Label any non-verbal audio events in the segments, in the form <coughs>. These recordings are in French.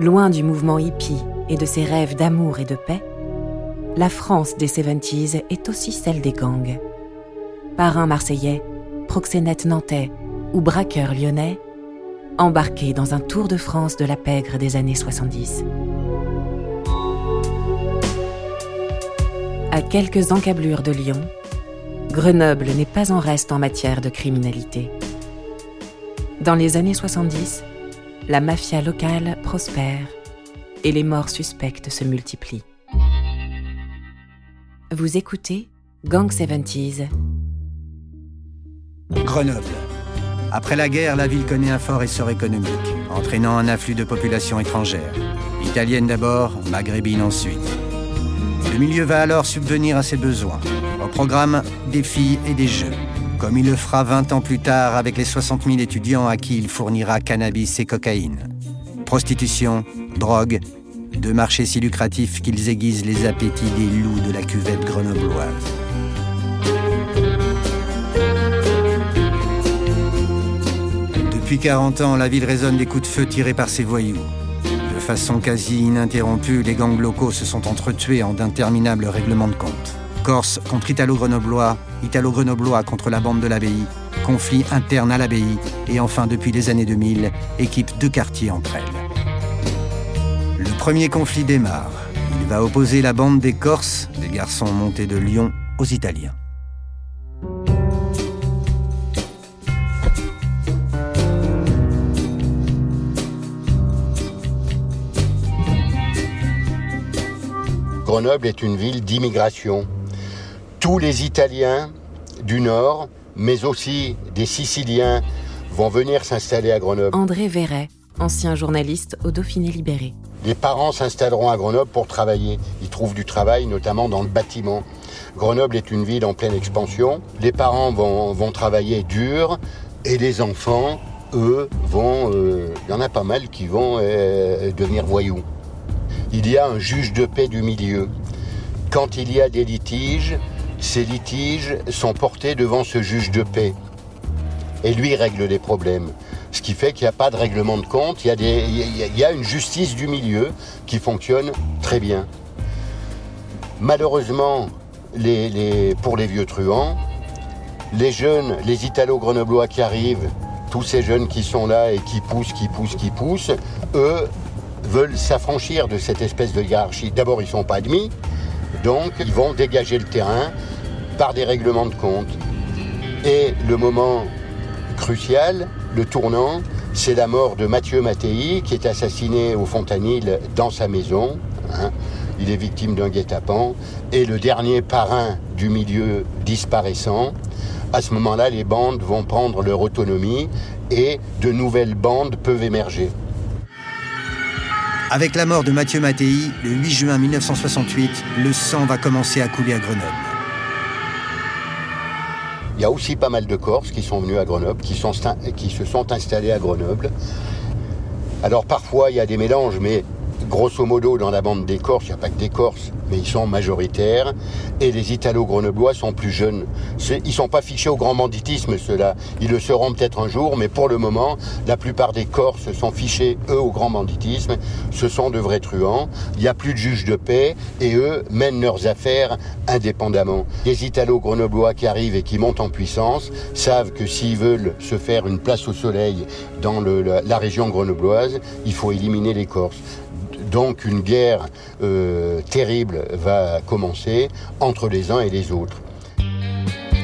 Loin du mouvement hippie et de ses rêves d'amour et de paix, la France des 70s est aussi celle des gangs. Parrain marseillais, proxénète nantais ou braqueur lyonnais, embarqués dans un tour de France de la pègre des années 70. À quelques encablures de Lyon, Grenoble n'est pas en reste en matière de criminalité. Dans les années 70, la mafia locale prospère et les morts suspectes se multiplient. Vous écoutez Gang 70s. Grenoble. Après la guerre, la ville connaît un fort essor économique, entraînant un afflux de population étrangère. Italienne d'abord, maghrébine ensuite. Le milieu va alors subvenir à ses besoins. Au programme, des filles et des jeux. Comme il le fera 20 ans plus tard avec les 60 000 étudiants à qui il fournira cannabis et cocaïne. Prostitution, drogue, deux marchés si lucratifs qu'ils aiguisent les appétits des loups de la cuvette grenobloise. Depuis 40 ans, la ville résonne des coups de feu tirés par ses voyous façon quasi ininterrompue, les gangs locaux se sont entretués en d'interminables règlements de compte. Corse contre Italo-Grenoblois, Italo-Grenoblois contre la bande de l'abbaye, conflit interne à l'abbaye, et enfin depuis les années 2000, équipe de quartiers entre elles. Le premier conflit démarre. Il va opposer la bande des Corses, des garçons montés de Lyon, aux Italiens. Grenoble est une ville d'immigration. Tous les Italiens du Nord, mais aussi des Siciliens, vont venir s'installer à Grenoble. André Verret, ancien journaliste au Dauphiné libéré. Les parents s'installeront à Grenoble pour travailler. Ils trouvent du travail, notamment dans le bâtiment. Grenoble est une ville en pleine expansion. Les parents vont, travailler dur et les enfants, eux, vont... Euh, il y en a pas mal qui vont euh, devenir voyous il y a un juge de paix du milieu. Quand il y a des litiges, ces litiges sont portés devant ce juge de paix. Et lui règle les problèmes. Ce qui fait qu'il n'y a pas de règlement de compte, il y, a il y a une justice du milieu qui fonctionne très bien. Malheureusement, pour les vieux truands, les jeunes, les Italo-Grenoblois qui arrivent, tous ces jeunes qui sont là et qui poussent, qui poussent, qui poussent, eux, veulent s'affranchir de cette espèce de hiérarchie. D'abord, ils ne sont pas admis, donc ils vont dégager le terrain par des règlements de compte. Et le moment crucial, le tournant, c'est la mort de Mathieu Mattei, qui est assassiné au Fontanil dans sa maison. Hein. Il est victime d'un guet-apens. Et le dernier parrain du milieu disparaissant. À ce moment-là, les bandes vont prendre leur autonomie et de nouvelles bandes peuvent émerger. Avec la mort de Mathieu Mattei, le 8 juin 1968, le sang va commencer à couler à Grenoble. Il y a aussi pas mal de Corses qui sont venus à Grenoble, qui, qui se sont installés à Grenoble. Alors parfois il y a des mélanges, mais grosso modo, dans la bande des Corses, il n'y a pas que des Corses, mais ils sont majoritaires. Et les Italo-Grenoblois sont plus jeunes. Ils ne sont pas fichés au grand banditisme, ceux-là. Ils le seront peut-être un jour, mais pour le moment, la plupart des Corses sont fichés, eux, au grand banditisme. Ce sont de vrais truands. Il n'y a plus de juges de paix, et eux mènent leurs affaires indépendamment. Les Italo-Grenoblois qui arrivent et qui montent en puissance savent que s'ils veulent se faire une place au soleil dans la région grenobloise, il faut éliminer les Corses. Donc une guerre euh, terrible va commencer entre les uns et les autres.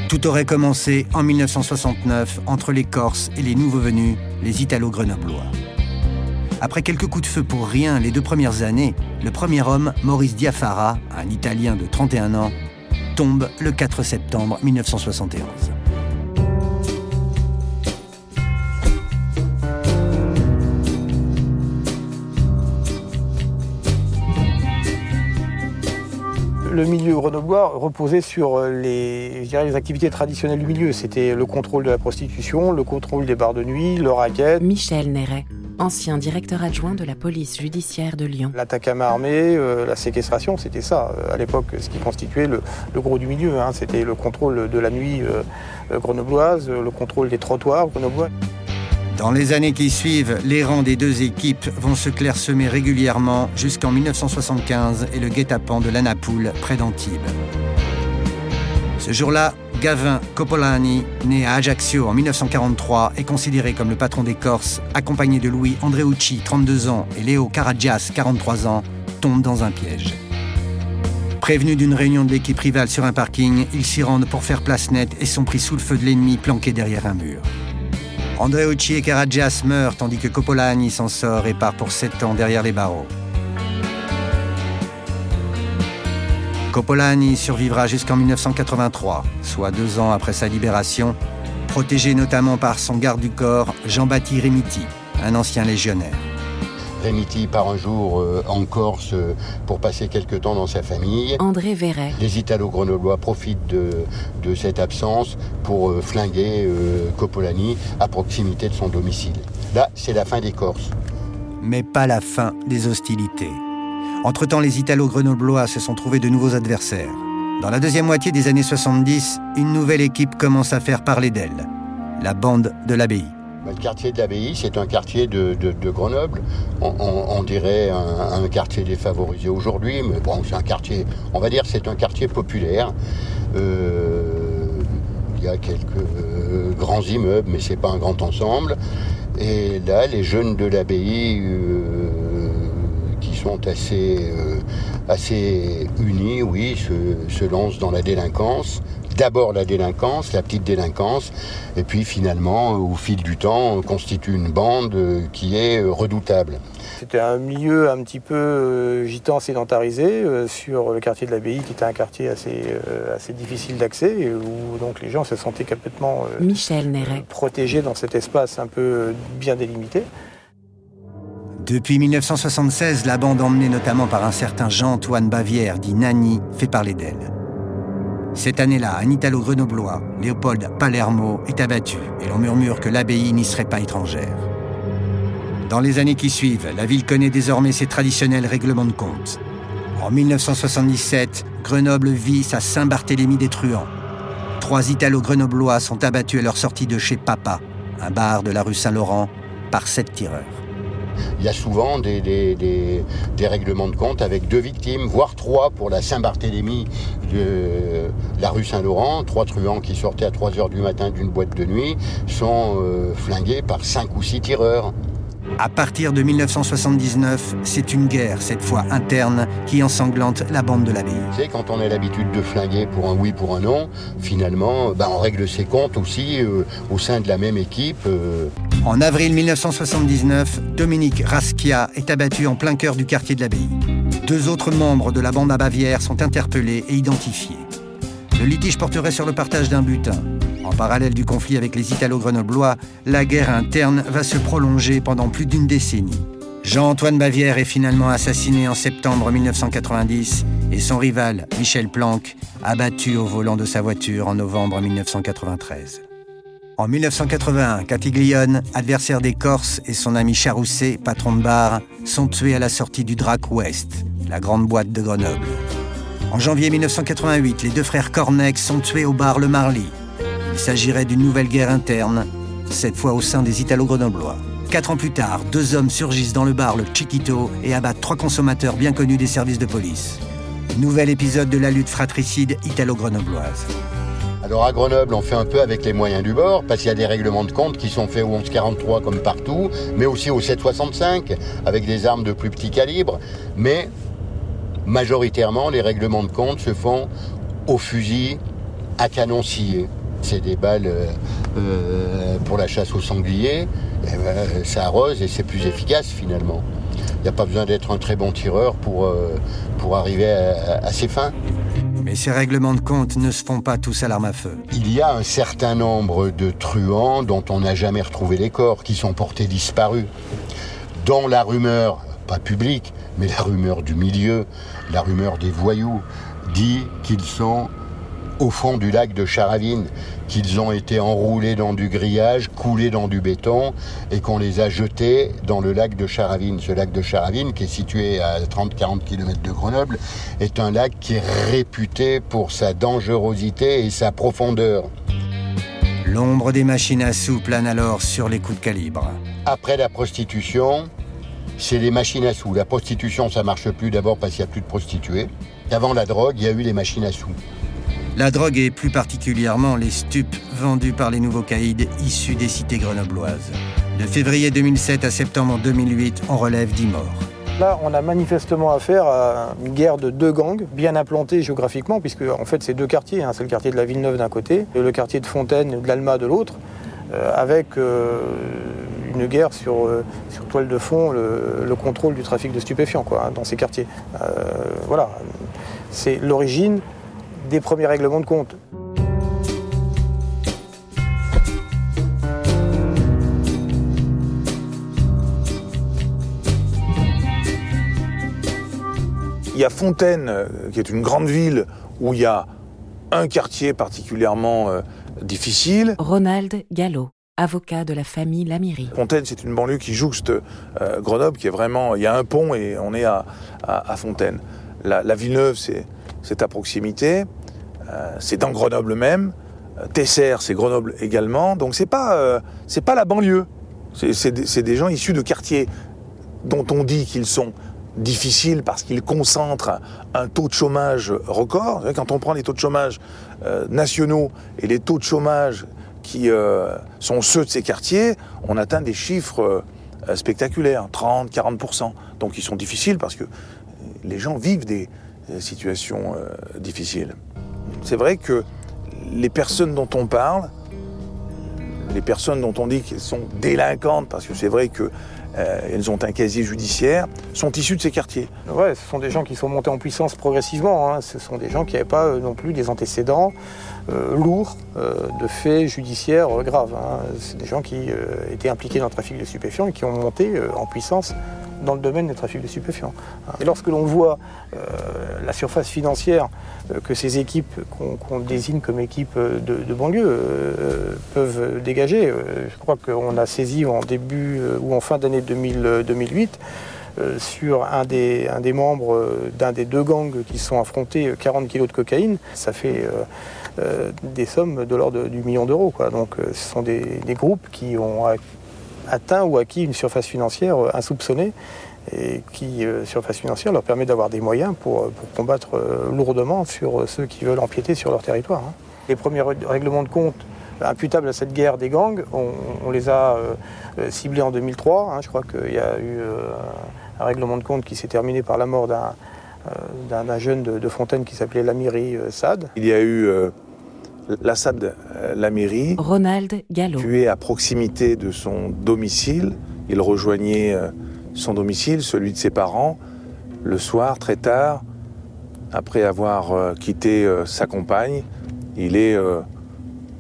Tout aurait commencé en 1969 entre les Corses et les nouveaux venus, les Italo-Grenoblois. Après quelques coups de feu pour rien les deux premières années, le premier homme, Maurice Diafara, un Italien de 31 ans, tombe le 4 septembre 1971. Le milieu grenoblois reposait sur euh, les, les activités traditionnelles du milieu. C'était le contrôle de la prostitution, le contrôle des bars de nuit, le racket. Michel Néret, ancien directeur adjoint de la police judiciaire de Lyon. L'attaque à main armée, euh, la séquestration, c'était ça. Euh, à l'époque, ce qui constituait le, gros du milieu. Hein. C'était le contrôle de la nuit grenobloise, le contrôle des trottoirs grenoblois. Dans les années qui suivent, les rangs des deux équipes vont se clairsemer régulièrement jusqu'en 1975 et le guet-apens de l'Anapoule près d'Antibes. Ce jour-là, Gavin Coppolani, né à Ajaccio en 1943, est considéré comme le patron des Corses, accompagné de Louis Andreucci, 32 ans, et Léo Karagias, 43 ans, tombe dans un piège. Prévenus d'une réunion de l'équipe rivale sur un parking, ils s'y rendent pour faire place nette et sont pris sous le feu de l'ennemi planqué derrière un mur. Andreucci et Karagias meurent tandis que Coppolani s'en sort et part pour 7 ans derrière les barreaux. Coppolani survivra jusqu'en 1983, soit deux ans après sa libération, protégé notamment par son garde du corps, Jean-Baptiste Remiti, un ancien légionnaire. Remiti part un jour euh, en Corse euh, pour passer quelques temps dans sa famille. André Verret. Les Italo-Grenoblois profitent de, de, cette absence pour euh, flinguer Coppolani à proximité de son domicile. Là, c'est la fin des Corses. Mais pas la fin des hostilités. Entre-temps, les Italo-Grenoblois se sont trouvés de nouveaux adversaires. Dans la deuxième moitié des années 70, une nouvelle équipe commence à faire parler d'elle, la bande de l'abbaye. Le quartier de l'abbaye, c'est un quartier de, Grenoble. On, dirait un, quartier défavorisé aujourd'hui, mais bon, c'est un quartier, on va dire, c'est un quartier populaire. Euh, il y a quelques euh, grands immeubles, mais c'est pas un grand ensemble. Et là, les jeunes de l'abbaye euh, sont assez, assez unis, oui, se lancent dans la délinquance. D'abord la délinquance, la petite délinquance, et puis finalement, au fil du temps, constitue une bande qui est redoutable. C'était un milieu un petit peu euh, gitan sédentarisé euh, sur le quartier de l'Abbaye, qui était un quartier assez, assez difficile d'accès, où donc les gens se sentaient complètement Michel protégés dans cet espace un peu bien délimité. Depuis 1976, la bande emmenée notamment par un certain Jean-Antoine Bavière, dit Nani, fait parler d'elle. Cette année-là, un Italo-Grenoblois, Léopold Palermo, est abattu et l'on murmure que l'abbaye n'y serait pas étrangère. Dans les années qui suivent, la ville connaît désormais ses traditionnels règlements de compte. En 1977, Grenoble vit sa Saint-Barthélemy des Truands. Trois Italo-Grenoblois sont abattus à leur sortie de chez Papa, un bar de la rue Saint-Laurent, par sept tireurs il y a souvent des, règlements de compte avec deux victimes, voire trois pour la Saint-Barthélemy de la rue Saint-Laurent. Trois truands qui sortaient à 3 heures du matin d'une boîte de nuit sont euh, flingués par cinq ou six tireurs. À partir de 1979, c'est une guerre, cette fois interne, qui ensanglante la bande de l'abbaye. Tu sais, quand on a l'habitude de flinguer pour un oui, pour un non, finalement, ben, on règle ses comptes aussi euh, au sein de la même équipe. Euh. En avril 1979, Dominique Raskia est abattu en plein cœur du quartier de l'abbaye. Deux autres membres de la bande à Bavière sont interpellés et identifiés. Le litige porterait sur le partage d'un butin. En parallèle du conflit avec les Italo-Grenoblois, la guerre interne va se prolonger pendant plus d'une décennie. Jean-Antoine Bavière est finalement assassiné en septembre 1990 et son rival, Michel Planck, abattu au volant de sa voiture en novembre 1993. En 1981, Catiglione, adversaire des Corses, et son ami Charousset, patron de bar, sont tués à la sortie du Drac Ouest, la grande boîte de Grenoble. En janvier 1988, les deux frères Cornec sont tués au bar Le Marly. Il s'agirait d'une nouvelle guerre interne, cette fois au sein des Italo-Grenoblois. Quatre ans plus tard, deux hommes surgissent dans le bar Le Chiquito et abattent trois consommateurs bien connus des services de police. Nouvel épisode de la lutte fratricide italo-grenobloise. Alors à Grenoble, on fait un peu avec les moyens du bord, parce qu'il y a des règlements de compte qui sont faits au 1143 comme partout, mais aussi au 765, avec des armes de plus petit calibre. Mais majoritairement, les règlements de compte se font au fusil à canon scié. C'est des balles euh, euh, pour la chasse au sanglier, ben, ça arrose et c'est plus efficace finalement. Il n'y a pas besoin d'être un très bon tireur pour, euh, pour arriver à, à ses fins. Mais ces règlements de compte ne se font pas tous à l'arme à feu. Il y a un certain nombre de truands dont on n'a jamais retrouvé les corps, qui sont portés disparus. Dont la rumeur, pas publique, mais la rumeur du milieu, la rumeur des voyous, dit qu'ils sont au fond du lac de Charavine, qu'ils ont été enroulés dans du grillage, coulés dans du béton et qu'on les a jetés dans le lac de Charavine. Ce lac de Charavine, qui est situé à 30-40 km de Grenoble, est un lac qui est réputé pour sa dangerosité et sa profondeur. L'ombre des machines à sous plane alors sur les coups de calibre. Après la prostitution, c'est les machines à sous. La prostitution, ça marche plus d'abord parce qu'il n'y a plus de prostituées. Avant la drogue, il y a eu les machines à sous. La drogue et plus particulièrement les stupes vendus par les nouveaux caïds issus des cités grenobloises. De février 2007 à septembre 2008, on relève 10 morts. Là, on a manifestement affaire à une guerre de deux gangs, bien implantés géographiquement, puisque en fait c'est deux quartiers. Hein. C'est le quartier de la Villeneuve d'un côté et le quartier de Fontaine de l'Alma de l'autre, euh, avec euh, une guerre sur, euh, sur toile de fond le, contrôle du trafic de stupéfiants hein, dans ces quartiers. voilà, c'est l'origine des premiers règlements de compte. Il y a Fontaine, euh, qui est une grande ville où il y a un quartier particulièrement euh, difficile. Ronald Gallo, avocat de la famille Lamirie. Fontaine, c'est une banlieue qui jouxte euh, Grenoble, qui est vraiment. Il y a un pont et on est à, Fontaine. La, la Villeneuve, c'est à proximité. Euh, c'est dans Grenoble même. Euh, Tesser, c'est Grenoble également. Donc c'est pas euh, pas la banlieue. C'est des, gens issus de quartiers dont on dit qu'ils sont difficiles parce qu'ils concentrent un taux de chômage record. Quand on prend les taux de chômage nationaux et les taux de chômage qui sont ceux de ces quartiers, on atteint des chiffres spectaculaires, 30, 40%. Donc ils sont difficiles parce que les gens vivent des situations difficiles c'est vrai que les personnes dont on parle, les personnes dont on dit qu'elles sont délinquantes, parce que c'est vrai qu'elles euh, ont un casier judiciaire, sont issues de ces quartiers. Ouais, ce sont des gens qui sont montés en puissance progressivement. Hein. Ce sont des gens qui n'avaient pas euh, non plus des antécédents euh, lourds de faits judiciaires graves. Hein. C'est des gens qui étaient impliqués dans le trafic de stupéfiants et qui ont monté en puissance dans le domaine des trafics de stupéfiants. Et lorsque l'on voit la surface financière euh, que ces équipes qu'on désigne comme équipes de, banlieue euh, peuvent dégager. Euh, je crois qu'on a saisi en début ou en fin d'année 2008 sur un des, membres d'un des deux gangs qui sont affrontés 40 kilos de cocaïne. Ça fait des sommes de l'ordre du million d'euros. Donc ce sont des, groupes qui ont atteint ou acquis une surface financière insoupçonnée et qui, euh, surface financière, leur permet d'avoir des moyens pour, euh, combattre euh, lourdement sur ceux qui veulent empiéter sur leur territoire. Hein. Les premiers règlements de compte imputables à cette guerre des gangs, on, les a ciblés en 2003. Hein. Je crois qu'il y a eu un règlement de compte qui s'est terminé par la mort d'un jeune de, Fontaine qui s'appelait Lamiri Sad. Il y a eu Lassad Lamiri, Ronald Gallo, tué à proximité de son domicile. Il rejoignait son domicile, celui de ses parents, le soir, très tard, après avoir euh, quitté euh, sa compagne, il est euh,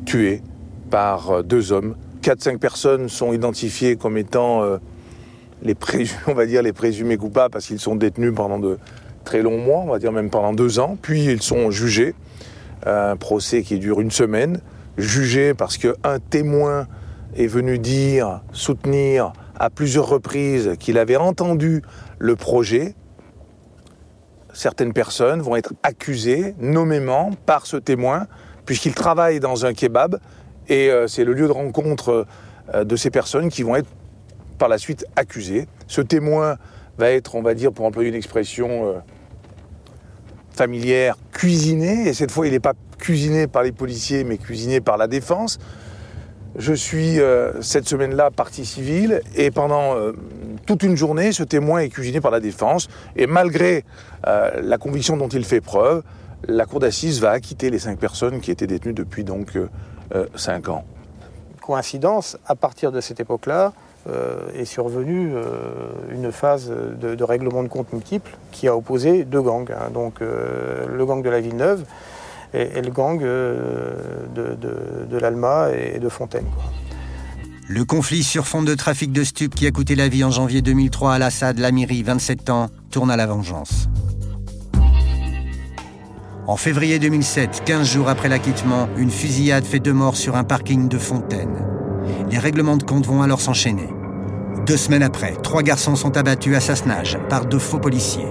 tué par deux hommes. Quatre, cinq personnes sont identifiées comme étant les <laughs> on va dire les présumés coupables parce qu'ils sont détenus pendant de très longs mois, on va dire même pendant deux ans. Puis ils sont jugés. Un procès qui dure une semaine. Jugés parce qu'un témoin est venu dire, soutenir à plusieurs reprises qu'il avait entendu le projet, certaines personnes vont être accusées nommément par ce témoin, puisqu'il travaille dans un kebab, et euh, c'est le lieu de rencontre euh, de ces personnes qui vont être par la suite accusées. Ce témoin va être, on va dire, pour employer une expression euh, familière, cuisiné, et cette fois il n'est pas cuisiné par les policiers, mais cuisiné par la défense. Je suis euh, cette semaine-là partie civile et pendant euh, toute une journée, ce témoin est cuisiné par la défense et malgré euh, la conviction dont il fait preuve, la cour d'assises va acquitter les cinq personnes qui étaient détenues depuis donc cinq ans. Coïncidence, à partir de cette époque-là, est survenue une phase de, règlement de compte multiple qui a opposé deux gangs. Hein. donc le gang de la Villeneuve et, le gang euh, de, l'Alma et de Fontaine. Le conflit sur fond de trafic de stupes qui a coûté la vie en janvier 2003 à Lassad Lamiri, 27 ans, tourne à la vengeance. En février 2007, 15 jours après l'acquittement, une fusillade fait deux morts sur un parking de Fontaine. Les règlements de compte vont alors s'enchaîner. Deux semaines après, trois garçons sont abattus à Sassenage par deux faux policiers.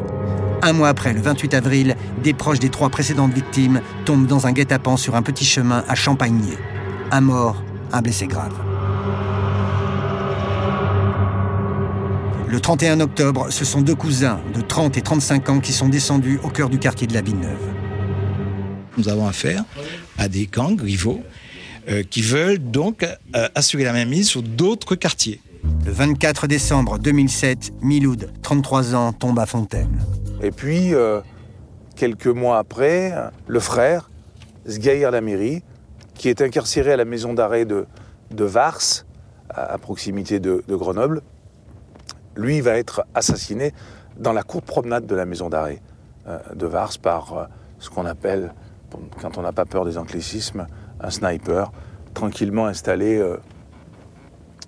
Un mois après, le 28 avril, des proches des trois précédentes victimes tombent dans un guet-apens sur un petit chemin à Champagné. Un mort, un blessé grave. Le 31 octobre, ce sont deux cousins de 30 et 35 ans qui sont descendus au cœur du quartier de la Villeneuve. Nous avons affaire à des gangs rivaux euh, qui veulent donc euh, assurer la mainmise sur d'autres quartiers. Le 24 décembre 2007, Miloud, 33 ans, tombe à Fontaine. Et puis, euh, quelques mois après, le frère, Sgaïr Lamiri, qui est incarcéré à la maison d'arrêt de, de Vars, à, à proximité de, de Grenoble, lui va être assassiné dans la cour de promenade de la maison d'arrêt euh, de Vars par euh, ce qu'on appelle, quand on n'a pas peur des anglicismes, un sniper, tranquillement installé euh,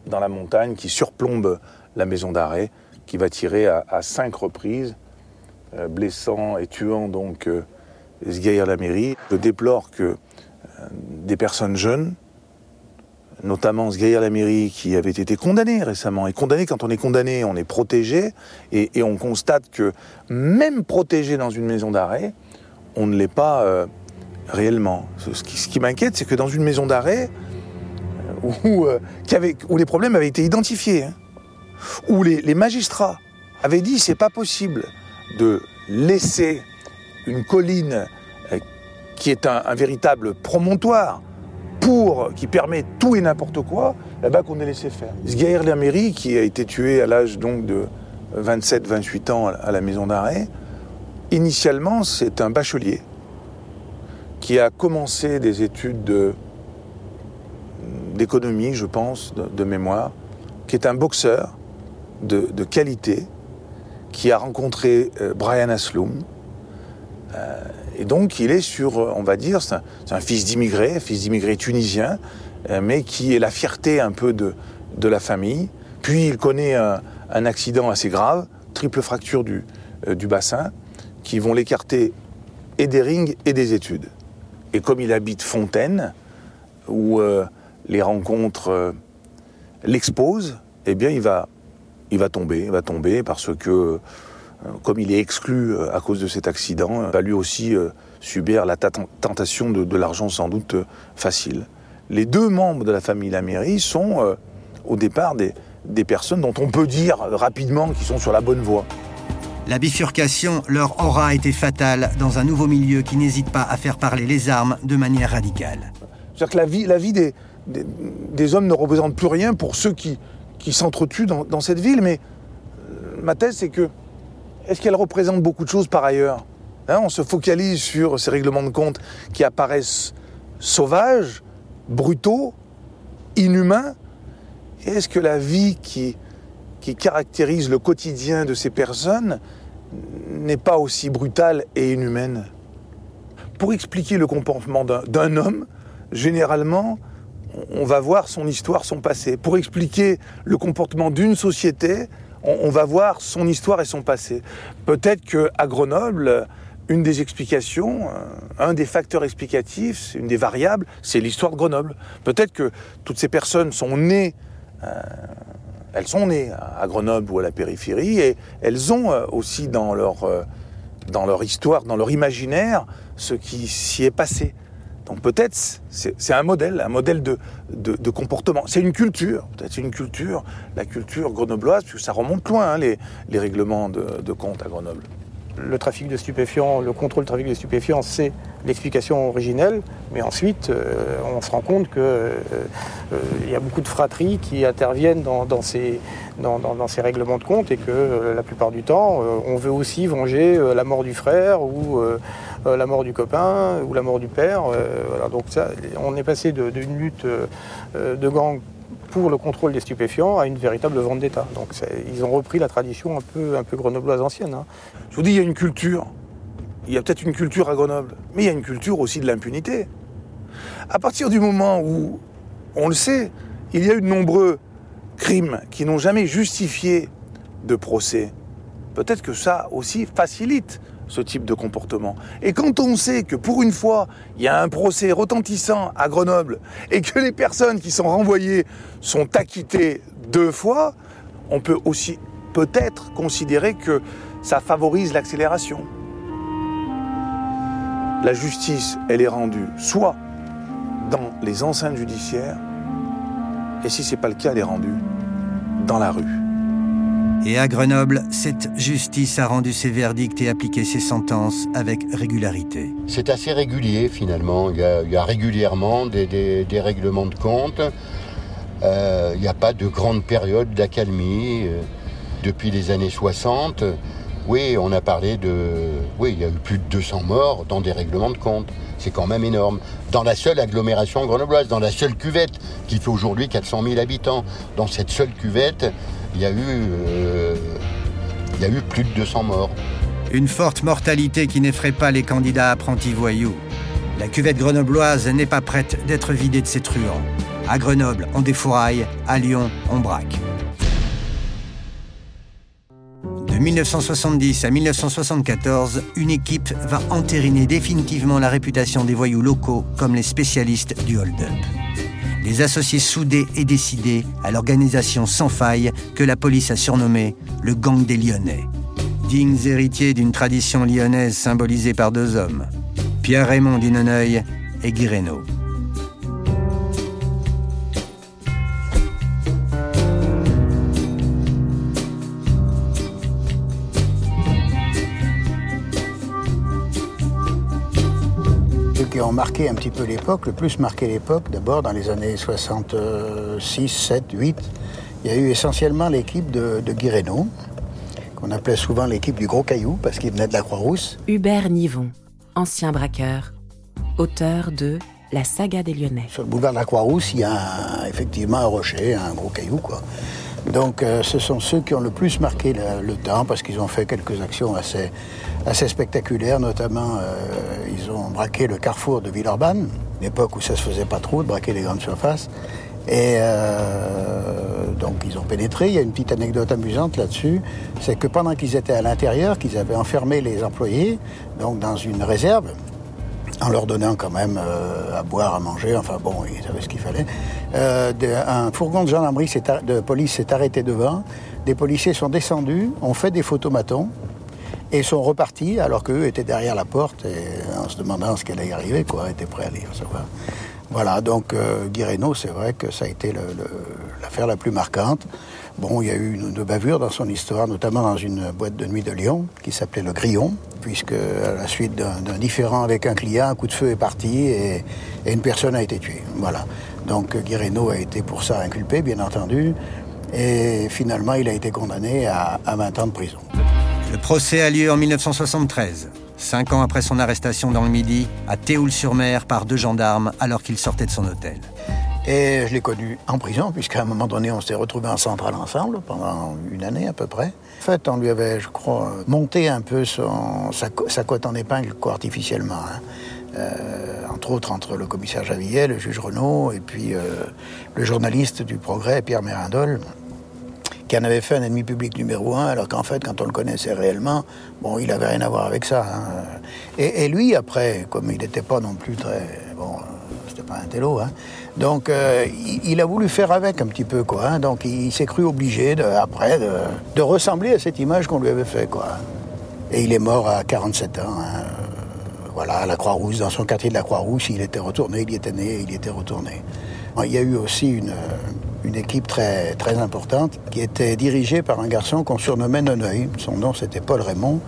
dans la montagne qui surplombe la maison d'arrêt, qui va tirer à, cinq reprises, euh, blessant et tuant donc euh, Sgaïr Lamiri. Je déplore que euh, des personnes jeunes, notamment Sgaïr Lamiri, qui avait été condamné récemment. Et condamné, quand on est condamné, on est protégé. Et, on constate que même protégé dans une maison d'arrêt, on ne l'est pas réellement. Ce qui, m'inquiète, c'est que dans une maison d'arrêt, euh, où, euh, où les problèmes avaient été identifiés, hein, où les, magistrats avaient dit c'est pas possible de laisser une colline euh, qui est un, véritable promontoire pour qui permet tout et n'importe quoi, ben qu'on ait laissé faire. Sgaïr Lameri, qui a été tué à l'âge donc de 27-28 ans à la maison d'arrêt, initialement c'est un bachelier qui a commencé des études de- d'économie, je pense, de, mémoire, qui est un boxeur de, qualité, qui a rencontré euh, Brian Asloum. Euh, et donc, il est sur, euh, on va dire, c'est un, fils d'immigré, fils d'immigré tunisien, mais qui est la fierté un peu de, de la famille. Puis, il connaît un, un accident assez grave, triple fracture du, du bassin, qui vont l'écarter et des rings et des études. Et comme il habite Fontaine, où euh, les rencontres euh, l'exposent, eh bien, il va, tomber, va tomber parce que, euh, comme il est exclu à cause de cet accident, il va lui aussi subir la ta- tentation de, l'argent sans doute facile. Les deux membres de la famille Laméry sont au départ des personnes dont on peut dire rapidement qu'ils sont sur la bonne voie. La bifurcation leur aura été fatale dans un nouveau milieu qui n'hésite pas à faire parler les armes de manière radicale. C'est-à-dire que la vie, des, hommes ne représente plus rien pour ceux qui, s'entretuent dans, cette ville, mais euh, ma thèse, c'est que est-ce qu'elle représente beaucoup de choses par ailleurs? Hein, On se focalise sur ces règlements de compte qui apparaissent sauvages, brutaux, inhumains. Est-ce que la vie qui, qui caractérise le quotidien de ces personnes n'est pas aussi brutale et inhumaine Pour expliquer le comportement d'un- homme, généralement, on va voir son histoire, son passé. Pour expliquer le comportement d'une société, on, va voir son histoire et son passé. Peut-être qu'à Grenoble, une des explications, euh, un des facteurs explicatifs, une des variables, c'est l'histoire de Grenoble. Peut-être que toutes ces personnes sont nées, euh, elles sont nées à Grenoble ou à la périphérie, et elles ont euh, aussi dans leur, euh, dans leur histoire, dans leur imaginaire, ce qui s'y est passé. Donc peut-être c'est un modèle, un modèle de, comportement. C'est une culture, peut-être c'est une culture, la culture grenobloise, puisque ça remonte loin, hein, les, règlements de compte à Grenoble. Le trafic de stupéfiants, le contrôle du trafic de stupéfiants, c'est l'explication originelle, mais ensuite, euh, on se rend compte qu'il y a beaucoup de fratries qui interviennent dans, ces, règlements de compte et que euh, la plupart du temps, euh, on veut aussi venger euh, la mort du frère ou euh, euh, la mort du copain ou la mort du père. euh. Donc ça, on est passé d'une lutte euh, euh, de gang pour le contrôle des stupéfiants à une véritable vente d'État. Donc ils ont repris la tradition un peu, un peu grenobloise ancienne. hein. Je vous dis, il y a une culture. Il y a peut-être une culture à Grenoble, mais il y a une culture aussi de l'impunité. À partir du moment où, on le sait, il y a eu de nombreux crimes qui n'ont jamais justifié de procès, peut-être que ça aussi facilite ce type de comportement. Et quand on sait que pour une fois, il y a un procès retentissant à Grenoble et que les personnes qui sont renvoyées sont acquittées deux fois, on peut aussi peut-être considérer que ça favorise l'accélération. La justice, elle est rendue soit dans les enceintes judiciaires, et si ce n'est pas le cas, elle est rendue dans la rue. Et à Grenoble, cette justice a rendu ses verdicts et appliqué ses sentences avec régularité. C'est assez régulier finalement. Il y a, régulièrement des, règlements de compte. Euh, il n'y a pas de grande période d'accalmie. Euh, depuis les années 60, oui, on a parlé de... Oui, il y a eu plus de 200 morts dans des règlements de compte. C'est quand même énorme. Dans la seule agglomération grenobloise, dans la seule cuvette, qui fait aujourd'hui 400 000 habitants, dans cette seule cuvette, il y a eu, euh, il y a eu plus de 200 morts. Une forte mortalité qui n'effraie pas les candidats apprentis voyous. La cuvette grenobloise n'est pas prête d'être vidée de ses truands. À Grenoble, on défouraille, à Lyon, on braque. De 1970 à 1974, une équipe va entériner définitivement la réputation des voyous locaux comme les spécialistes du hold-up les associés soudés et décidés à l'organisation sans faille que la police a surnommée le Gang des Lyonnais. Dignes héritiers d'une tradition lyonnaise symbolisée par deux hommes, Pierre-Raymond Dinoneuil et Guy Reynaud. Ont marqué un petit peu l'époque, le plus marqué l'époque, d'abord dans les années 66, 7, 8, il y a eu essentiellement l'équipe de, de qu'on appelait souvent l'équipe du Gros Caillou, parce qu'il venait de la Croix-Rousse. Hubert Nivon, ancien braqueur, auteur de La saga des Lyonnais. Sur le boulevard de la Croix-Rousse, il y a effectivement un rocher, un gros caillou, quoi. Donc euh, ce sont ceux qui ont le plus marqué le, temps parce qu'ils ont fait quelques actions assez, assez spectaculaires, notamment euh, ils ont braqué le carrefour de Villeurbanne, l'époque où ça se faisait pas trop de braquer les grandes surfaces. Et euh, donc ils ont pénétré. Il y a une petite anecdote amusante là-dessus, c'est que pendant qu'ils étaient à l'intérieur, qu'ils avaient enfermé les employés, donc dans une réserve, en leur donnant quand même euh, à boire, à manger, enfin bon, ils savaient ce qu'il fallait. Un fourgon de gendarmerie de police s'est arrêté devant, des policiers sont descendus, ont fait des photomatons et sont repartis alors qu'eux étaient derrière la porte et en se demandant ce qu'elle allait arriver, quoi, étaient prêts à les recevoir. Voilà, donc euh, c'est vrai que ça a été l'affaire la plus marquante. Bon, il y a eu une, bavure dans son histoire, notamment dans une boîte de nuit de Lyon qui s'appelait le Grillon, puisque à la suite d'un différend avec un client, un coup de feu est parti et, une personne a été tuée. Voilà. Donc Guireno a été pour ça inculpé, bien entendu, et finalement il a été condamné à, à 20 ans de prison. Le procès a lieu en 1973, cinq ans après son arrestation dans le Midi, à Théoul-sur-Mer par deux gendarmes alors qu'il sortait de son hôtel. Et je l'ai connu en prison, puisqu'à un moment donné, on s'est retrouvés en centrale ensemble pendant une année à peu près. En fait, on lui avait, je crois, monté un peu sa, cote en épingle, quoi, artificiellement. Hein. Euh, entre autres entre le commissaire Javillet, le juge Renault, et puis euh, le journaliste du Progrès, Pierre Mérindol, qui en avait fait un ennemi public numéro un, alors qu'en fait, quand on le connaissait réellement, bon, il avait rien à voir avec ça. Hein. Et, lui, après, comme il n'était pas non plus très... Bon, c'était pas un télo, hein, donc euh, il, a voulu faire avec un petit peu, quoi. Hein. donc il, s'est cru obligé, de, après, de, ressembler à cette image qu'on lui avait fait, quoi. Et il est mort à 47 ans. Hein. voilà, à la Croix-Rousse, dans son quartier de la Croix-Rousse, il était retourné, il y était né, il y était retourné. Il y a eu aussi une, une équipe très, très importante qui était dirigée par un garçon qu'on surnommait Noneuil. Son nom, c'était Paul Raymond.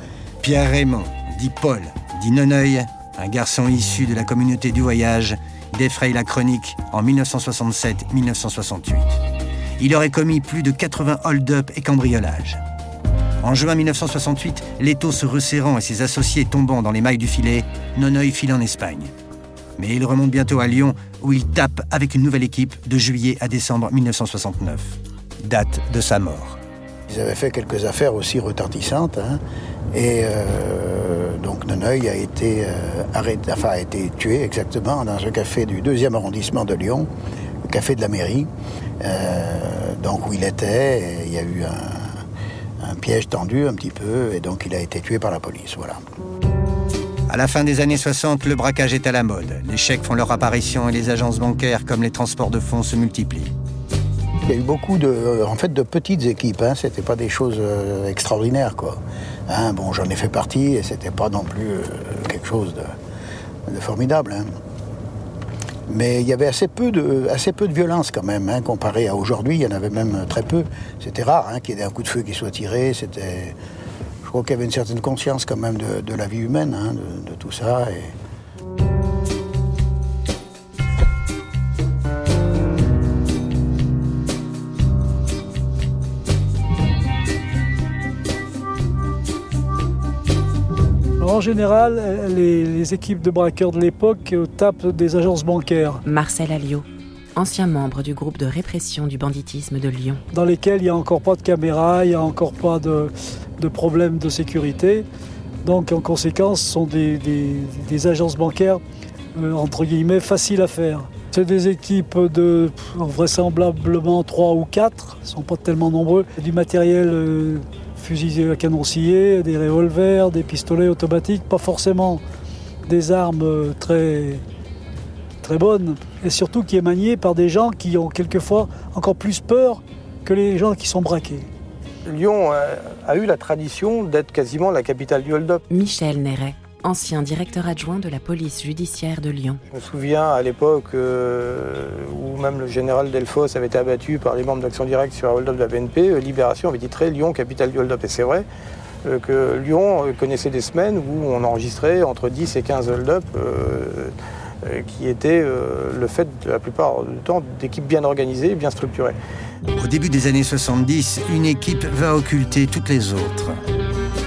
Pierre Raymond, dit Paul, dit Noneuil, un garçon issu de la communauté du voyage défraye la chronique en 1967-1968. Il aurait commis plus de 80 hold-up et cambriolages. En juin 1968, l'étau se resserrant et ses associés tombant dans les mailles du filet, Nonoï file en Espagne. Mais il remonte bientôt à Lyon, où il tape avec une nouvelle équipe de juillet à décembre 1969, date de sa mort. Ils avaient fait quelques affaires aussi retentissantes, hein, et euh, donc Neneuil a été, euh, arrêté, enfin, a été tué exactement dans un café du deuxième arrondissement de Lyon, le café de la mairie, euh, donc où il était. il y a eu un, un, piège tendu un petit peu, et donc il a été tué par la police. Voilà. À la fin des années 60, le braquage est à la mode. Les chèques font leur apparition et les agences bancaires comme les transports de fonds se multiplient. Il y a eu beaucoup de, en fait, de petites équipes. Hein. C'était pas des choses euh, extraordinaires, quoi. Hein, bon, j'en ai fait partie et c'était pas non plus euh, quelque chose de, formidable. Hein. Mais il y avait assez peu de, violence quand même, hein, comparé à aujourd'hui. Il y en avait même très peu. C'était rare qu'il y ait un coup de feu qui soit tiré. C'était, crois qu'il y avait une certaine conscience quand même de, la vie humaine, hein, de, de, tout ça. Et... En général, les, équipes de braqueurs de l'époque tapent des agences bancaires. Marcel Alliot, ancien membre du groupe de répression du banditisme de Lyon. Dans lesquels il n'y a encore pas de caméras, il n'y a encore pas de, de problèmes de sécurité. Donc en conséquence, ce sont des, agences bancaires, euh, entre guillemets, faciles à faire. C'est des équipes de vraisemblablement 3 ou 4, ils ne sont pas tellement nombreux. Du matériel euh, à canon scié, des revolvers, des pistolets automatiques, pas forcément des armes très, très bonnes, et surtout qui est manié par des gens qui ont quelquefois encore plus peur que les gens qui sont braqués. Lyon a eu la tradition d'être quasiment la capitale du hold-up. Michel Néret ancien directeur adjoint de la police judiciaire de Lyon. Je me souviens à l'époque euh, où même le général Delfos avait été abattu par les membres d'Action Directe sur un hold-up de la BNP, euh, Libération avait titré Lyon, capitale du hold-up. Et c'est vrai euh, que Lyon connaissait des semaines où on enregistrait entre 10 et 15 hold-up qui étaient le fait la plupart du temps d'équipes bien organisées, bien structurées. Au début des années 70, une équipe va occulter toutes les autres.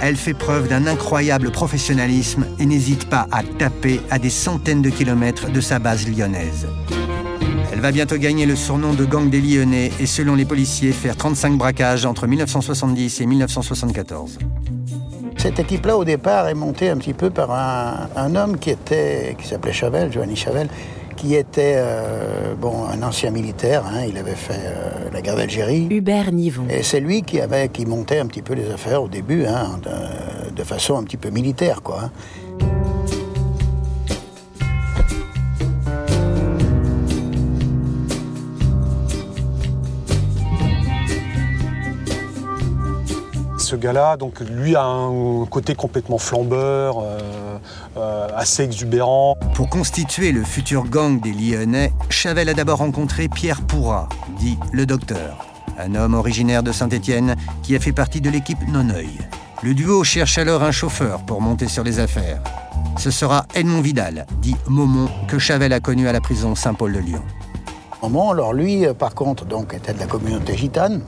Elle fait preuve d'un incroyable professionnalisme et n'hésite pas à taper à des centaines de kilomètres de sa base lyonnaise. Elle va bientôt gagner le surnom de gang des Lyonnais et selon les policiers faire 35 braquages entre 1970 et 1974. Cette équipe-là, au départ, est montée un petit peu par un, homme qui était, qui s'appelait Chavel, Giovanni Chavel, qui était euh, bon, un ancien militaire. Hein, il avait fait euh, la guerre d'Algérie. Hubert Nivon. Et c'est lui qui, avait, qui montait un petit peu les affaires au début, hein, de, de, façon un petit peu militaire. Quoi. Hein. Ce gars-là, donc lui a un côté complètement flambeur, euh, euh, assez exubérant. Pour constituer le futur gang des Lyonnais, Chavel a d'abord rencontré Pierre Pourrat, dit le docteur, un homme originaire de Saint-Étienne qui a fait partie de l'équipe Noneuil. Le duo cherche alors un chauffeur pour monter sur les affaires. Ce sera Edmond Vidal, dit Momon, que Chavel a connu à la prison Saint-Paul de Lyon. Momon, alors lui, euh, par contre, donc, était de la communauté gitane.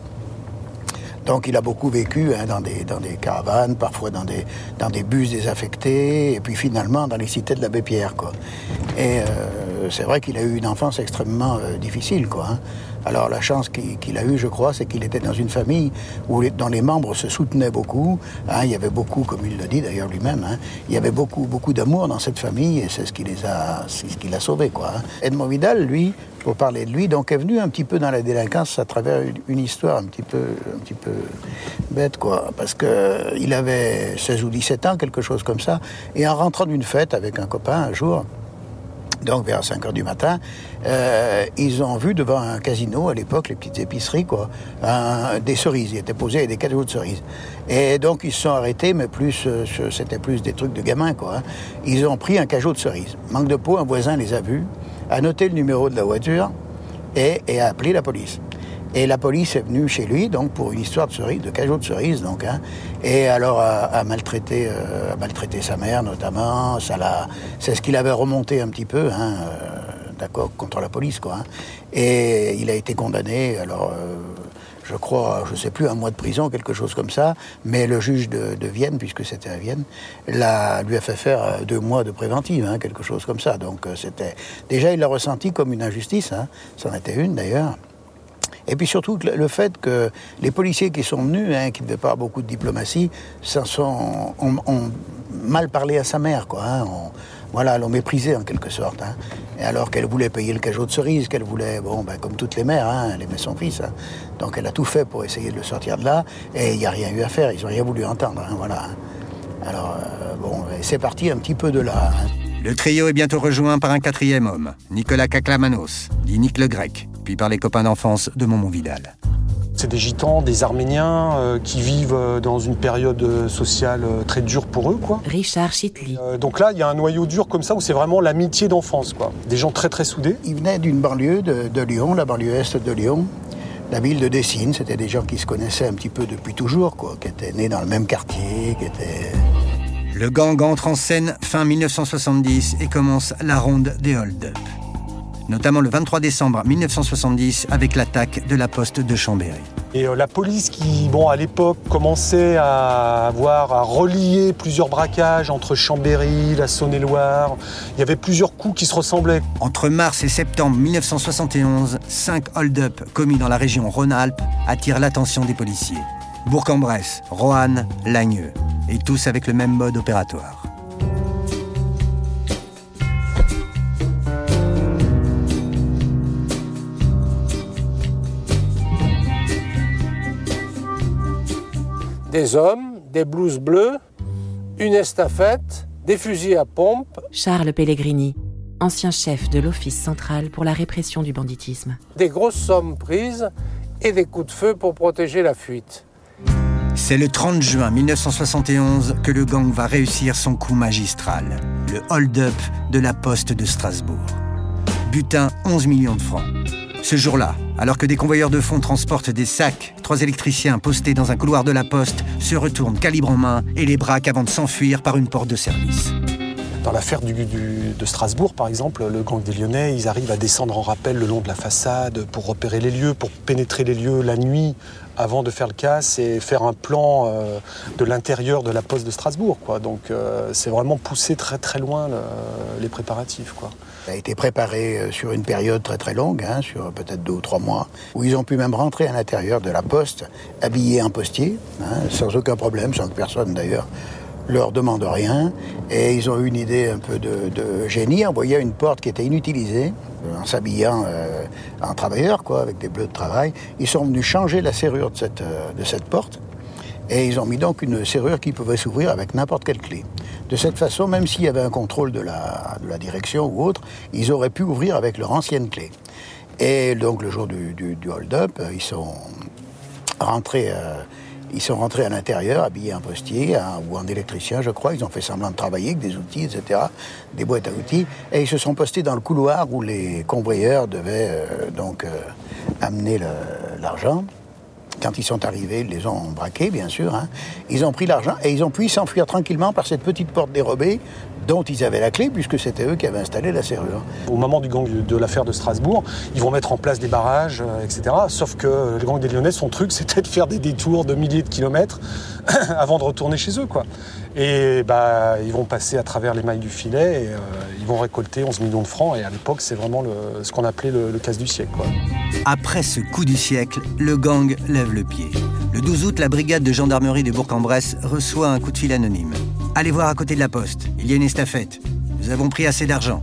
Donc il a beaucoup vécu hein, dans, des, caravanes, parfois dans des, dans des bus désaffectés, et puis finalement dans les cités de l'abbé Pierre. Et euh, c'est vrai qu'il a eu une enfance extrêmement euh, difficile. Quoi, hein. Alors la chance qu'il a eue, je crois, c'est qu'il était dans une famille où dont les membres se soutenaient beaucoup. Hein. il y avait beaucoup, comme il le dit d'ailleurs lui-même, hein, il y avait beaucoup, beaucoup d'amour dans cette famille et c'est ce qui les a, ce qui l'a sauvé, quoi. Hein. Edmond Vidal, lui, pour parler de lui, donc est venu un petit peu dans la délinquance à travers une, histoire un petit peu, un petit peu bête, quoi, parce que il avait 16 ou 17 ans, quelque chose comme ça, et en rentrant d'une fête avec un copain un jour donc vers 5 heures du matin, euh, ils ont vu devant un casino, à l'époque, les petites épiceries, quoi, des cerises. Ils étaient posés avec des cadeaux de cerises. Et donc ils se sont arrêtés, mais plus, euh, c'était plus des trucs de gamins, quoi. Hein. Ils ont pris un cajot de cerises. Manque de peau, un voisin les a vus, a noté le numéro de la voiture et, et a appelé la police. Et la police est venue chez lui, donc pour une histoire de cerise, de cajot de cerise, donc, hein, et alors a, maltraité, euh, a maltraité sa mère notamment. Ça l'a, c'est ce qu'il avait remonté un petit peu, hein, euh, d'accord, contre la police, quoi. Hein. Et il a été condamné. Alors, euh, je crois, je sais plus, un mois de prison, quelque chose comme ça. Mais le juge de, Vienne, puisque c'était à Vienne, l'a, lui a fait faire deux mois de préventive, quelque chose comme ça. Donc c'était déjà, il l'a ressenti comme une injustice. C'en était une d'ailleurs. Et puis surtout le fait que les policiers qui sont venus, hein, qui ne devaient pas avoir beaucoup de diplomatie, sont, ont, mal parlé à sa mère, quoi. Hein, voilà, l'ont méprisé en quelque sorte. Hein. Et alors qu'elle voulait payer le cajot de cerise, qu'elle voulait, bon, ben, comme toutes les mères, elle aimait son fils. Donc elle a tout fait pour essayer de le sortir de là, et il n'y a rien eu à faire, ils n'ont rien voulu entendre. Voilà. Alors, euh, bon, c'est parti un petit peu de là. Le trio est bientôt rejoint par un quatrième homme, Nicolas Caclamanos, dit Nick le Grec, puis par les copains d'enfance de Momon Vidal. C'est des gitans, des arméniens euh, qui vivent euh, dans une période euh, sociale très dure pour eux. Quoi. Richard Chitli. Euh, donc là, il y a un noyau dur comme ça où c'est vraiment l'amitié d'enfance. quoi. Des gens très très soudés. Ils venaient d'une banlieue de, de Lyon, la banlieue est de Lyon, la ville de Dessines. C'était des gens qui se connaissaient un petit peu depuis toujours, quoi, qui étaient nés dans le même quartier, qui étaient... Le gang entre en scène fin 1970 et commence la ronde des hold-up. Notamment le 23 décembre 1970 avec l'attaque de la poste de Chambéry. Et euh, la police qui, bon, à l'époque, commençait à avoir à relier plusieurs braquages entre Chambéry, la Saône-et-Loire. Il y avait plusieurs coups qui se ressemblaient. Entre mars et septembre 1971, cinq hold-up commis dans la région Rhône-Alpes attirent l'attention des policiers. Bourg-en-Bresse, Roanne, Lagneux. Et tous avec le même mode opératoire. Des hommes, des blouses bleues, une estafette, des fusils à pompe, Charles Pellegrini, ancien chef de l'Office central pour la répression du banditisme. des grosses sommes prises et des coups de feu pour protéger la fuite. C'est le 30 juin 1971 que le gang va réussir son coup magistral, le hold-up de la poste de Strasbourg. Butin 11 millions de francs. Ce jour-là, alors que des convoyeurs de fonds transportent des sacs, trois électriciens postés dans un couloir de la poste se retournent calibre en main et les braquent avant de s'enfuir par une porte de service. Dans l'affaire de Strasbourg, par exemple, le gang des Lyonnais, ils arrivent à descendre en rappel le long de la façade pour repérer les lieux, pour pénétrer les lieux la nuit avant de faire le casse et faire un plan euh, de l'intérieur de la poste de Strasbourg. Donc euh, c'est vraiment pousser très très loin le- les préparatifs. Ça a été préparé euh, sur une période très très longue, hein, sur peut-être deux ou trois mois, où ils ont pu même rentrer à l'intérieur de la poste, habiller un postier, hein, sans aucun problème, sans que personne d'ailleurs leur demande rien. Et ils ont eu une idée un peu de, de génie, envoyer une porte qui était inutilisée, euh, en s'habillant euh, en travailleur, quoi, avec des bleus de travail. Ils sont venus changer la serrure de cette, euh, de cette porte. Et ils ont mis donc une serrure qui pouvait s'ouvrir avec n'importe quelle clé. De cette façon, même s'il y avait un contrôle de la, de la direction ou autre, ils auraient pu ouvrir avec leur ancienne clé. Et donc le jour du, du- du hold-up, euh, ils sont rentrés, ils sont rentrés à l'intérieur, habillés en postier ou en électricien, je crois. Ils ont fait semblant de travailler avec des outils, etc., des boîtes à outils, et ils se sont postés dans le couloir où les convoyeurs devaient euh, donc euh, amener l'argent. Quand ils sont arrivés, ils les ont braqués, bien sûr. hein. Ils ont pris l'argent et ils ont pu s'enfuir tranquillement par cette petite porte dérobée dont ils avaient la clé, puisque c'était eux qui avaient installé la serrure. Au moment du gang de l'affaire de Strasbourg, ils vont mettre en place des barrages, euh, etc. Sauf que le gang des Lyonnais, son truc, <laughs> c'était de faire des détours de milliers de kilomètres <coughs> avant de retourner chez eux. Quoi. Et bah, ils vont passer à travers les mailles du filet et euh, ils vont récolter 11 millions de francs. Et à l'époque, c'est vraiment ce qu'on appelait le, casse du siècle. Après ce coup du siècle, le gang lève le pied. Le 12 août, la brigade de gendarmerie de Bourg-en-Bresse reçoit un coup de fil anonyme. Allez voir à côté de la poste, il y a une estafette. Nous avons pris assez d'argent.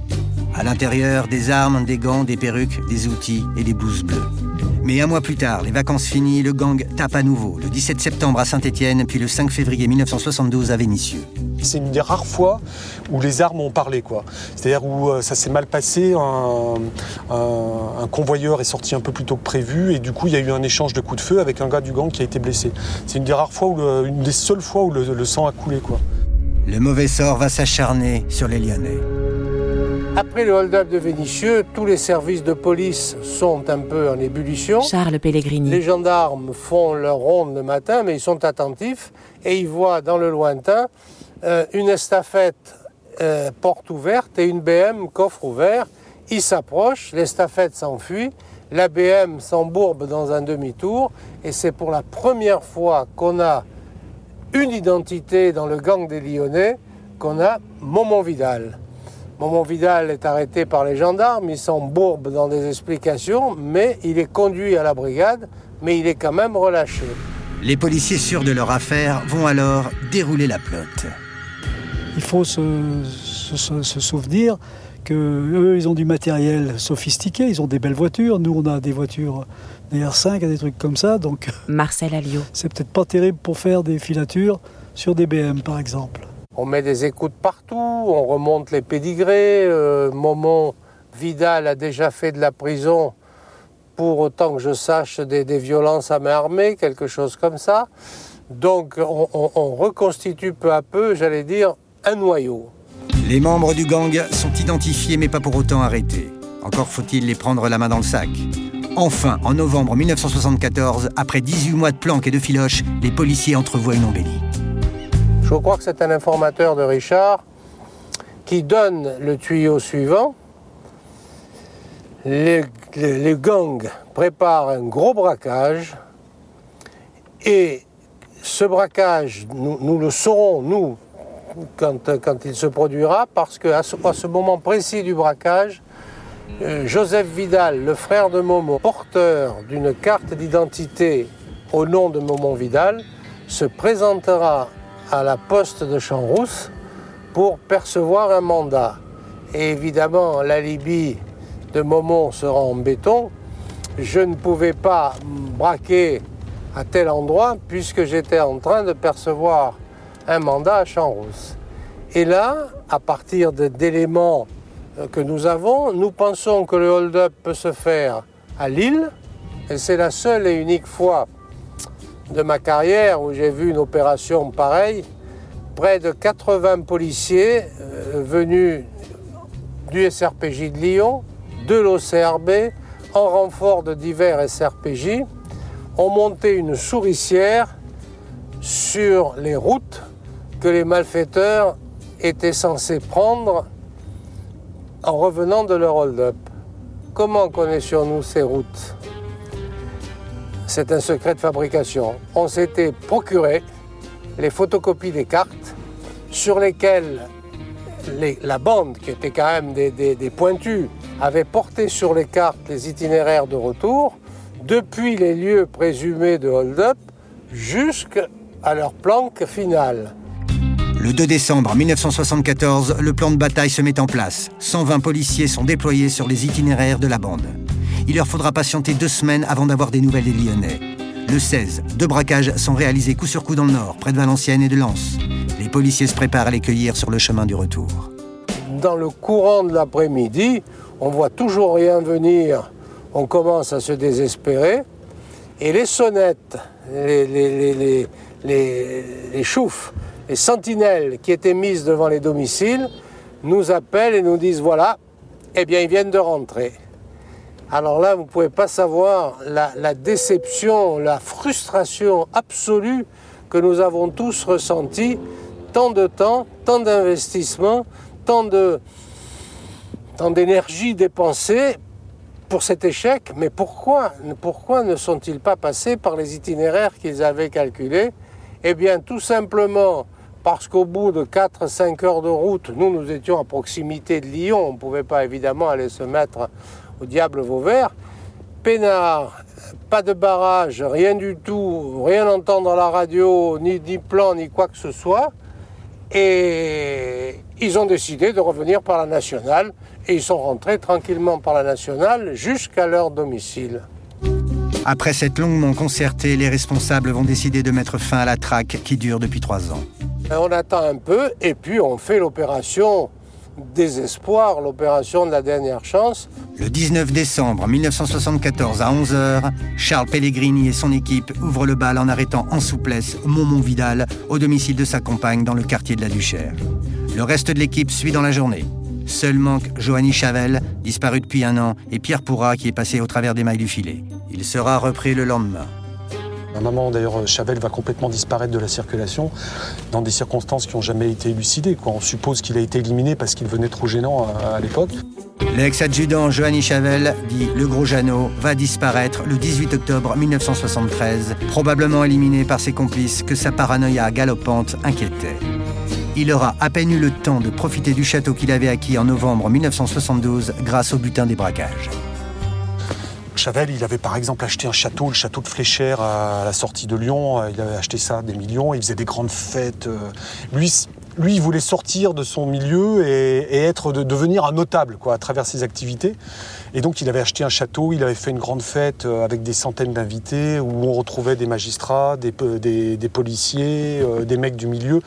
À l'intérieur, des armes, des gants, des perruques, des outils et des blouses bleues. Mais un mois plus tard, les vacances finies, le gang tape à nouveau, le 17 septembre à Saint-Étienne, puis le 5 février 1972 à Vénissieux. C'est une des rares fois où les armes ont parlé. quoi. C'est-à-dire où euh, ça s'est mal passé, un, un- un convoyeur est sorti un peu plus tôt que prévu et du coup il y a eu un échange de coups de feu avec un gars du gang qui a été blessé. C'est une des rares fois, où le- une des seules fois où le, le sang a coulé. quoi. Le mauvais sort va s'acharner sur les Lyonnais. Après le hold-up de Vénissieux, tous les services de police sont un peu en ébullition. Charles Pellegrini. Les gendarmes font leur ronde le matin, mais ils sont attentifs et ils voient dans le lointain euh, une estafette euh, porte ouverte et une BM coffre ouvert. Ils s'approchent, l'estafette s'enfuit, la BM s'embourbe dans un demi-tour et c'est pour la première fois qu'on a une identité dans le gang des Lyonnais, qu'on a Momon Vidal. Momon Vidal est arrêté par les gendarmes, il s'embourbe dans des explications, mais il est conduit à la brigade, mais il est quand même relâché. Les policiers sûrs de leur affaire vont alors dérouler la plotte. Il faut se, se- se- se souvenir que eux, ils ont du matériel sophistiqué, ils ont des belles voitures. Nous, on a des voitures, des R5, des trucs comme ça. Donc, Marcel Alliot. <laughs> c'est peut-être pas terrible pour faire des filatures sur des BM, par exemple. On met des écoutes partout, on remonte les pédigrés. euh, Momon Vidal a déjà fait de la prison pour autant que je sache, des, violences à main armée, quelque chose comme ça. Donc on, on- on reconstitue peu à peu, j'allais dire, un noyau. Les membres du gang sont identifiés mais pas pour autant arrêtés. Encore faut-il les prendre la main dans le sac. Enfin, en novembre 1974, après 18 mois de planques et de filoches, les policiers entrevoient une embellie. Je crois que c'est un informateur de Richard qui donne le tuyau suivant. Les, gangs préparent un gros braquage et ce braquage, nous, le saurons, nous, quand, il se produira, parce qu'à ce moment précis du braquage, euh, Joseph Vidal, le frère de Momo, porteur d'une carte d'identité au nom de Momon Vidal, se présentera à la poste de Champs-Rousse pour percevoir un mandat. Et évidemment, l'alibi de Momon sera en béton. Je ne pouvais pas braquer à tel endroit puisque j'étais en train de percevoir un mandat à Champs-Rousse. Et là, à partir d'éléments euh, que nous avons, nous pensons que le hold-up peut se faire à Lille. Et c'est la seule et unique fois de ma carrière où j'ai vu une opération pareille. Près de 80 policiers euh, venus du SRPJ de Lyon, de l'OCRB, en renfort de divers SRPJ, ont monté une souricière sur les routes que les malfaiteurs étaient censés prendre en revenant de leur hold-up. Comment connaissions-nous ces routes? C'est un secret de fabrication. On s'était procuré les photocopies des cartes sur lesquelles les- la bande, qui était quand même des, des- des pointus, avait porté sur les cartes les itinéraires de retour depuis les lieux présumés de hold-up jusqu'à leur planque finale. Le 2 décembre 1974, le plan de bataille se met en place. 120 policiers sont déployés sur les itinéraires de la bande. Il leur faudra patienter deux semaines avant d'avoir des nouvelles des Lyonnais. Le 16, deux braquages sont réalisés coup sur coup dans le nord, près de Valenciennes et de Lens. Les policiers se préparent à les cueillir sur le chemin du retour. Dans le courant de l'après-midi, on voit toujours rien venir, on commence à se désespérer, et les sonnettes, les, les, les, les, choufs, les sentinelles qui étaient mises devant les domiciles nous appellent et nous disent voilà, eh bien ils viennent de rentrer. Alors là, vous ne pouvez pas savoir la, déception, la frustration absolue que nous avons tous ressentie. Tant de temps, tant d'investissement, tant de, tant d'énergie dépensée pour cet échec. Mais pourquoi, pourquoi ne sont-ils pas passés par les itinéraires qu'ils avaient calculés? Eh bien, tout simplement parce qu'au bout de 4-5 heures de route, nous, nous étions à proximité de Lyon. On ne pouvait pas évidemment aller se mettre au diable Vauvert. Pénard, pas de barrage, rien du tout, rien entendre à la radio, ni, ni plan, ni quoi que ce soit. Et ils ont décidé de revenir par la nationale et ils sont rentrés tranquillement par la nationale jusqu'à leur domicile. Après cette longuement concertée, les responsables vont décider de mettre fin à la traque qui dure depuis trois ans. Et on attend un peu et puis on fait l'opération désespoir, l'opération de la dernière chance. Le 19 décembre 1974 à 11h, Charles Pellegrini et son équipe ouvrent le bal en arrêtant en souplesse Momon Vidal au domicile de sa compagne dans le quartier de la Duchère. Le reste de l'équipe suit dans la journée. Seul manque Johanny Chavel, disparu depuis un an, et Pierre Pourra qui est passé au travers des mailles du filet. Il sera repris le lendemain. Moment, d'ailleurs, Chavel va complètement disparaître de la circulation dans des circonstances qui n'ont jamais été élucidées. On suppose qu'il a été éliminé parce qu'il venait trop gênant à, l'époque. L'ex-adjudant Johanny Chavel, dit Le Gros Jeannot, va disparaître le 18 octobre 1973, probablement éliminé par ses complices que sa paranoïa galopante inquiétait. Il aura à peine eu le temps de profiter du château qu'il avait acquis en novembre 1972 grâce au butin des braquages. Il avait par exemple acheté un château, le château de Fléchère à la sortie de Lyon. Il avait acheté ça des millions. Il faisait des grandes fêtes. Lui, lui il voulait sortir de son milieu et, devenir un notable quoi, à travers ses activités. Et donc, il avait acheté un château. Il avait fait une grande fête avec des centaines d'invités où on retrouvait des magistrats, des, policiers, euh, des mecs du milieu.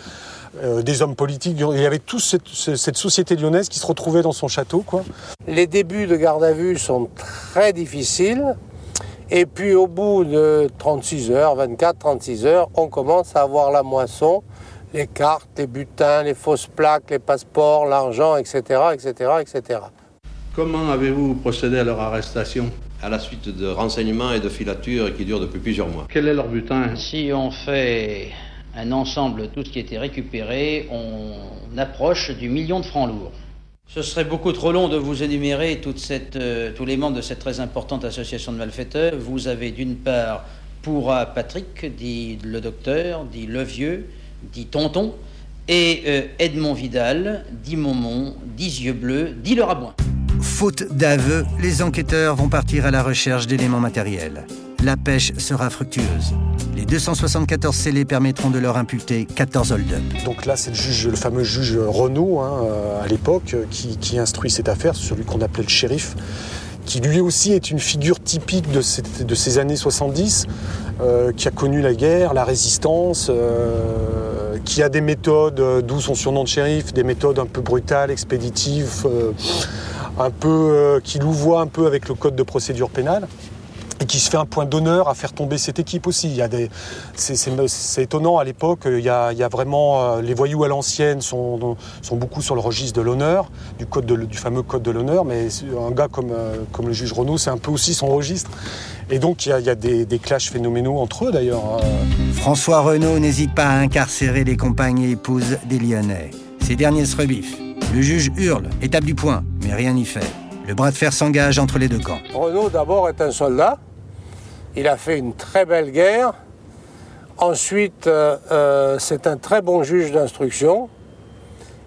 Euh, des hommes politiques. Il y avait toute cette, cette, société lyonnaise qui se retrouvait dans son château. Quoi. Les débuts de garde à vue sont très difficiles Et puis au bout de 36 heures, 24, 36 heures, on commence à avoir la moisson, les cartes, les butins, les fausses plaques, les passeports, l'argent, etc., etc., etc. Comment avez-vous procédé à leur arrestation à la suite de renseignements et de filatures qui durent depuis plusieurs mois? Quel est leur butin? Si on fait un ensemble de tout ce qui a été récupéré, on approche du million de francs lourds. Ce serait beaucoup trop long de vous énumérer toute cette, euh, tous les membres de cette très importante association de malfaiteurs. Vous avez d'une part Pourra Patrick, dit le docteur, dit le vieux, dit tonton, et euh, Edmond Vidal, dit Momon, dit yeux bleus, dit le rabouin. Faute d'aveu, les enquêteurs vont partir à la recherche d'éléments matériels. La pêche sera fructueuse. Les 274 scellés permettront de leur imputer 14 hold-up. Donc là, c'est le, fameux juge Renault, hein, euh, à l'époque, qui, instruit cette affaire, celui qu'on appelait le shérif, qui lui aussi est une figure typique de ces, années 70, euh, qui a connu la guerre, la résistance, euh, qui a des méthodes, d'où son surnom de shérif, des méthodes un peu brutales, expéditives, un peu, qui louvoient un peu avec le code de procédure pénale et qui se fait un point d'honneur à faire tomber cette équipe aussi. Il y a des, c'est, étonnant à l'époque. Il y a, il y a vraiment euh, les voyous à l'ancienne sont, sont beaucoup sur le registre de l'honneur, du code du fameux code de l'honneur. Mais un gars comme, euh, comme le juge Renault, c'est un peu aussi son registre. Et donc il y a, il y a des, des, clashs phénoménaux entre eux d'ailleurs. Hein. François Renault n'hésite pas à incarcérer les compagnes et épouses des Lyonnais. Ces derniers se rebiffent. Le juge hurle, étape du point, mais rien n'y fait. Le bras de fer s'engage entre les deux camps. Renault d'abord est un soldat il a fait une très belle guerre. Ensuite, euh, euh, c'est un très bon juge d'instruction.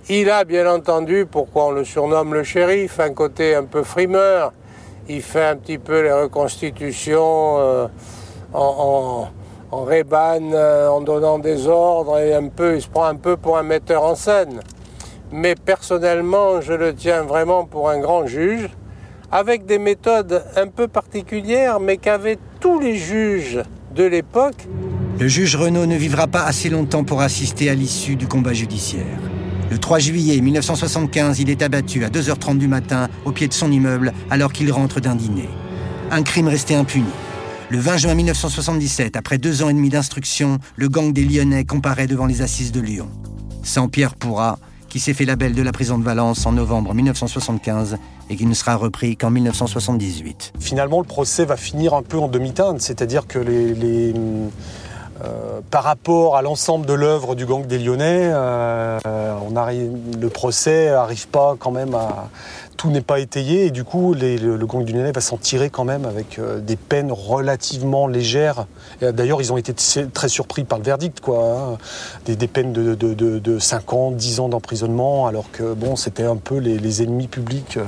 Il a bien entendu, pourquoi on le surnomme le shérif, un côté un peu frimeur. Il fait un petit peu les reconstitutions euh, en, en, en donnant des ordres et un peu, il se prend un peu pour un metteur en scène. Mais personnellement, je le tiens vraiment pour un grand juge avec des méthodes un peu particulières, mais qu'avaient tous les juges de l'époque. Le juge Renaud ne vivra pas assez longtemps pour assister à l'issue du combat judiciaire. Le 3 juillet 1975, il est abattu à 2h30 du matin au pied de son immeuble alors qu'il rentre d'un dîner. Un crime resté impuni. Le 20 juin 1977, après deux ans et demi d'instruction, le gang des Lyonnais comparaît devant les assises de Lyon. Sans Pierre Pourra, qui s'est fait la belle de la prison de Valence en novembre 1975 et qui ne sera repris qu'en 1978. Finalement, le procès va finir un peu en demi-teinte, c'est-à-dire que les, euh, par rapport à l'ensemble de l'œuvre du gang des Lyonnais, euh, on le procès n'arrive pas quand même à, tout n'est pas étayé et du coup le, gang du Lyonnais va s'en tirer quand même avec euh, des peines relativement légères. D'ailleurs ils ont été très surpris par le verdict, quoi. Hein. Des, peines de, de, 5 ans, 10 ans d'emprisonnement, alors que bon c'était un peu les, ennemis publics euh,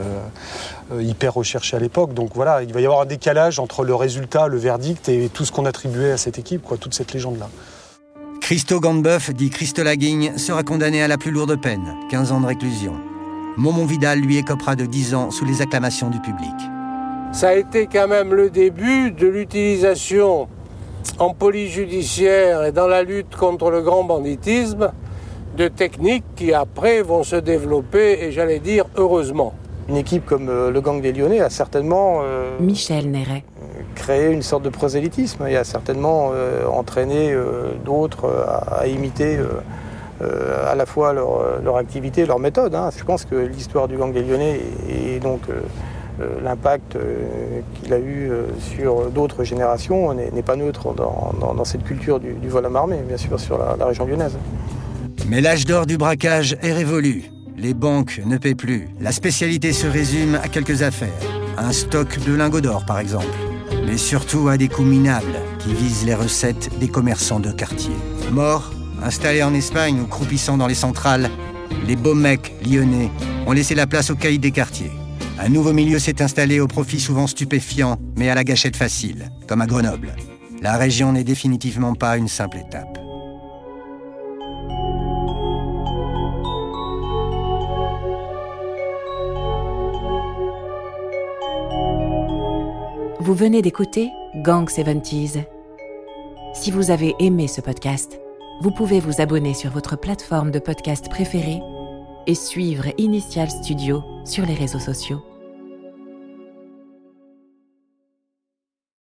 euh, hyper recherchés à l'époque. Donc voilà, il va y avoir un décalage entre le résultat, le verdict et tout ce qu'on attribuait à cette équipe, quoi, toute cette légende-là. Christo Gambeuf, dit Christo Laguigne, sera condamné à la plus lourde peine, 15 ans de réclusion. Momon Vidal lui écopera de 10 ans sous les acclamations du public. Ça a été quand même le début de l'utilisation en police judiciaire et dans la lutte contre le grand banditisme de techniques qui après vont se développer et j'allais dire heureusement. Une équipe comme euh, le gang des Lyonnais a certainement euh, Michel Néret créé une sorte de prosélytisme et a certainement euh, entraîné d'autres à, imiter euh, à la fois leur, activité, leur méthode. Hein. Je pense que l'histoire du gang des Lyonnais et, donc euh, euh, l'impact qu'il a eu sur d'autres générations n'est pas neutre dans, cette culture du, vol à marmée, bien sûr, sur la, la région lyonnaise. Mais l'âge d'or du braquage est révolu. Les banques ne paient plus. La spécialité se résume à quelques affaires. Un stock de lingots d'or, par exemple. Mais surtout à des coups minables qui visent les recettes des commerçants de quartier. Mort Installés en Espagne ou croupissant dans les centrales, les beaux mecs lyonnais ont laissé la place aux caïds des quartiers. Un nouveau milieu s'est installé au profit souvent stupéfiant, mais à la gâchette facile, comme à Grenoble. La région n'est définitivement pas une simple étape. Vous venez d'écouter Gang 70s. Si vous avez aimé ce podcast, vous pouvez vous abonner sur votre plateforme de podcast préférée et suivre Initial Studio sur les réseaux sociaux.